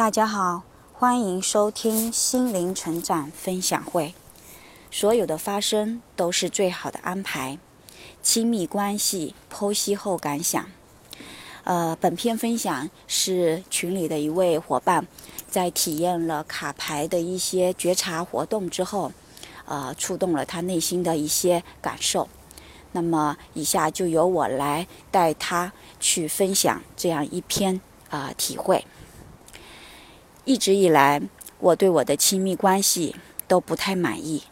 大家好，欢迎收听心灵成长分享会。所有的发生都是最好的安排。亲密关系剖析后感想。呃，本篇分享是群里的一位伙伴在体验了卡牌的一些觉察活动之后，呃，触动了他内心的一些感受。那么，以下就由我来带他去分享这样一篇啊体会。一直以来，我对我的亲密关系都不太满意。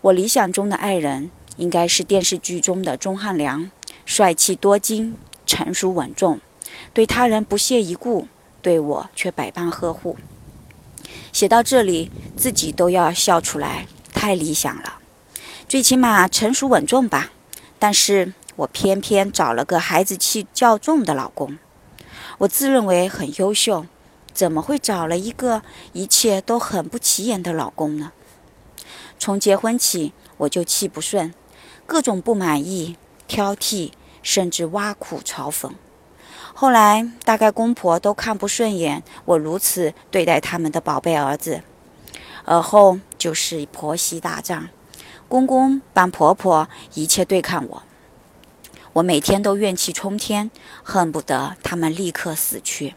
我理想中的爱人应该是电视剧中的钟汉良，帅气多金，成熟稳重，对他人不屑一顾，对我却百般呵护。写到这里，自己都要笑出来，太理想了。最起码成熟稳重吧。但是我偏偏找了个孩子气较重的老公。我自认为很优秀。怎么会找了一个一切都很不起眼的老公呢？从结婚起我就气不顺，各种不满意、挑剔，甚至挖苦嘲讽。后来大概公婆都看不顺眼我如此对待他们的宝贝儿子，而后就是婆媳大战，公公帮婆婆一切对抗我，我每天都怨气冲天，恨不得他们立刻死去。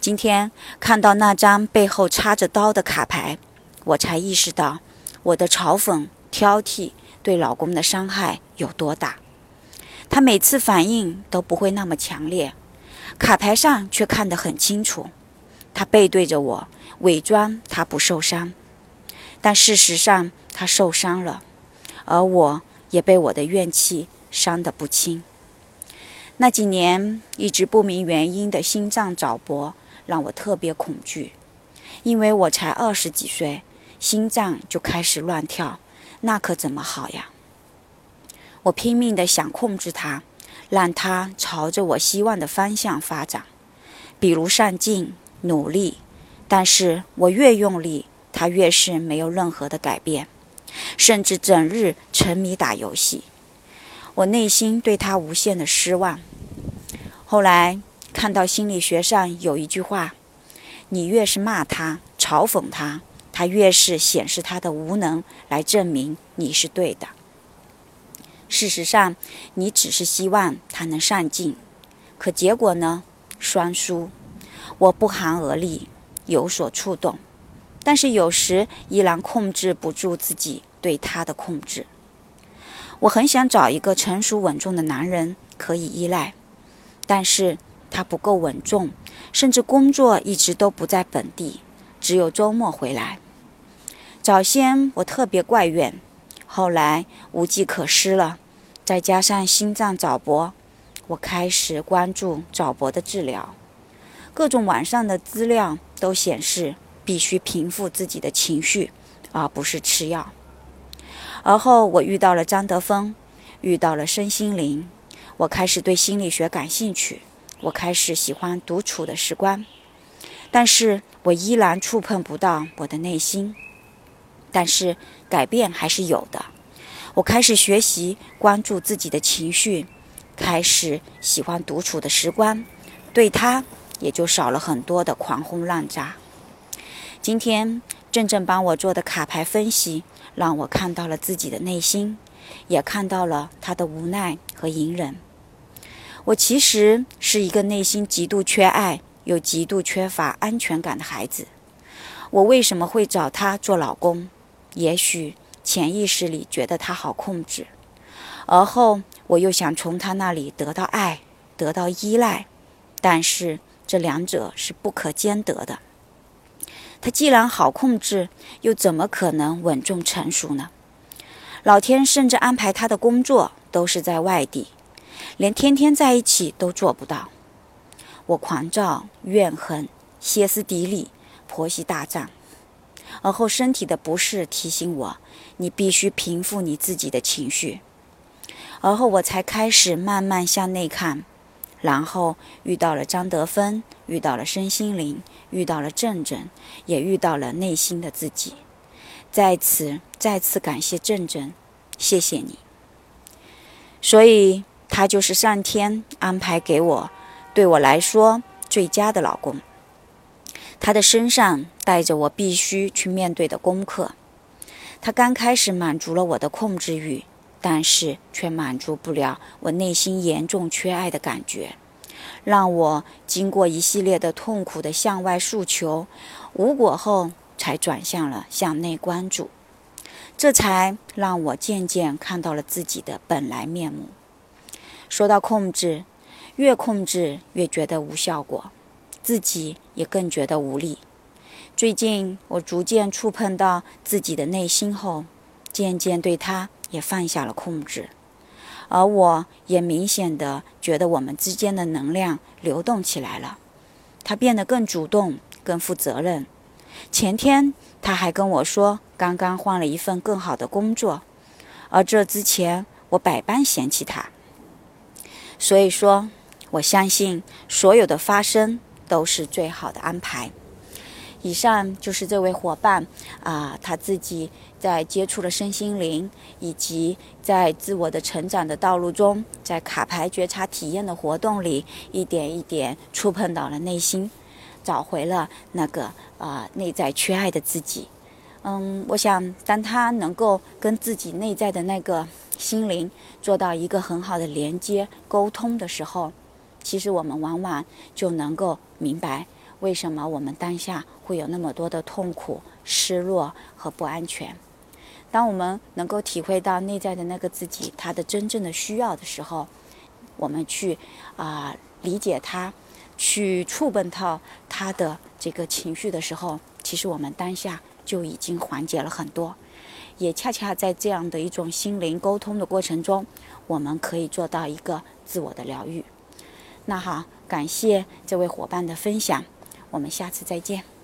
今天看到那张背后插着刀的卡牌，我才意识到我的嘲讽、挑剔对老公的伤害有多大。他每次反应都不会那么强烈，卡牌上却看得很清楚。他背对着我，伪装他不受伤，但事实上他受伤了，而我也被我的怨气伤得不轻。那几年一直不明原因的心脏早搏。让我特别恐惧，因为我才二十几岁，心脏就开始乱跳，那可怎么好呀？我拼命的想控制它，让它朝着我希望的方向发展，比如上进、努力。但是我越用力，它越是没有任何的改变，甚至整日沉迷打游戏。我内心对他无限的失望。后来。看到心理学上有一句话：“你越是骂他、嘲讽他，他越是显示他的无能，来证明你是对的。事实上，你只是希望他能上进，可结果呢？双输。我不寒而栗，有所触动，但是有时依然控制不住自己对他的控制。我很想找一个成熟稳重的男人可以依赖，但是。”他不够稳重，甚至工作一直都不在本地，只有周末回来。早先我特别怪怨，后来无计可施了，再加上心脏早搏，我开始关注早搏的治疗。各种网上的资料都显示，必须平复自己的情绪，而不是吃药。而后我遇到了张德芬，遇到了身心灵，我开始对心理学感兴趣。我开始喜欢独处的时光，但是我依然触碰不到我的内心。但是改变还是有的。我开始学习关注自己的情绪，开始喜欢独处的时光，对他也就少了很多的狂轰滥炸。今天正正帮我做的卡牌分析，让我看到了自己的内心，也看到了他的无奈和隐忍。我其实是一个内心极度缺爱又极度缺乏安全感的孩子。我为什么会找他做老公？也许潜意识里觉得他好控制，而后我又想从他那里得到爱，得到依赖，但是这两者是不可兼得的。他既然好控制，又怎么可能稳重成熟呢？老天甚至安排他的工作都是在外地。连天天在一起都做不到，我狂躁、怨恨、歇斯底里、婆媳大战，而后身体的不适提醒我，你必须平复你自己的情绪。而后我才开始慢慢向内看，然后遇到了张德芬，遇到了身心灵，遇到了正正，也遇到了内心的自己。在此再次感谢正正，谢谢你。所以。他就是上天安排给我，对我来说最佳的老公。他的身上带着我必须去面对的功课。他刚开始满足了我的控制欲，但是却满足不了我内心严重缺爱的感觉，让我经过一系列的痛苦的向外诉求，无果后，才转向了向内关注。这才让我渐渐看到了自己的本来面目。说到控制，越控制越觉得无效果，自己也更觉得无力。最近我逐渐触碰到自己的内心后，渐渐对他也放下了控制，而我也明显的觉得我们之间的能量流动起来了。他变得更主动、更负责任。前天他还跟我说，刚刚换了一份更好的工作，而这之前我百般嫌弃他。所以说，我相信所有的发生都是最好的安排。以上就是这位伙伴啊，他自己在接触了身心灵，以及在自我的成长的道路中，在卡牌觉察体验的活动里，一点一点触碰到了内心。找回了那个啊内在缺爱的自己，嗯，我想当他能够跟自己内在的那个心灵做到一个很好的连接沟通的时候，其实我们往往就能够明白为什么我们当下会有那么多的痛苦、失落和不安全。当我们能够体会到内在的那个自己他的真正的需要的时候，我们去啊理解他。去触碰到他的这个情绪的时候，其实我们当下就已经缓解了很多，也恰恰在这样的一种心灵沟通的过程中，我们可以做到一个自我的疗愈。那好，感谢这位伙伴的分享，我们下次再见。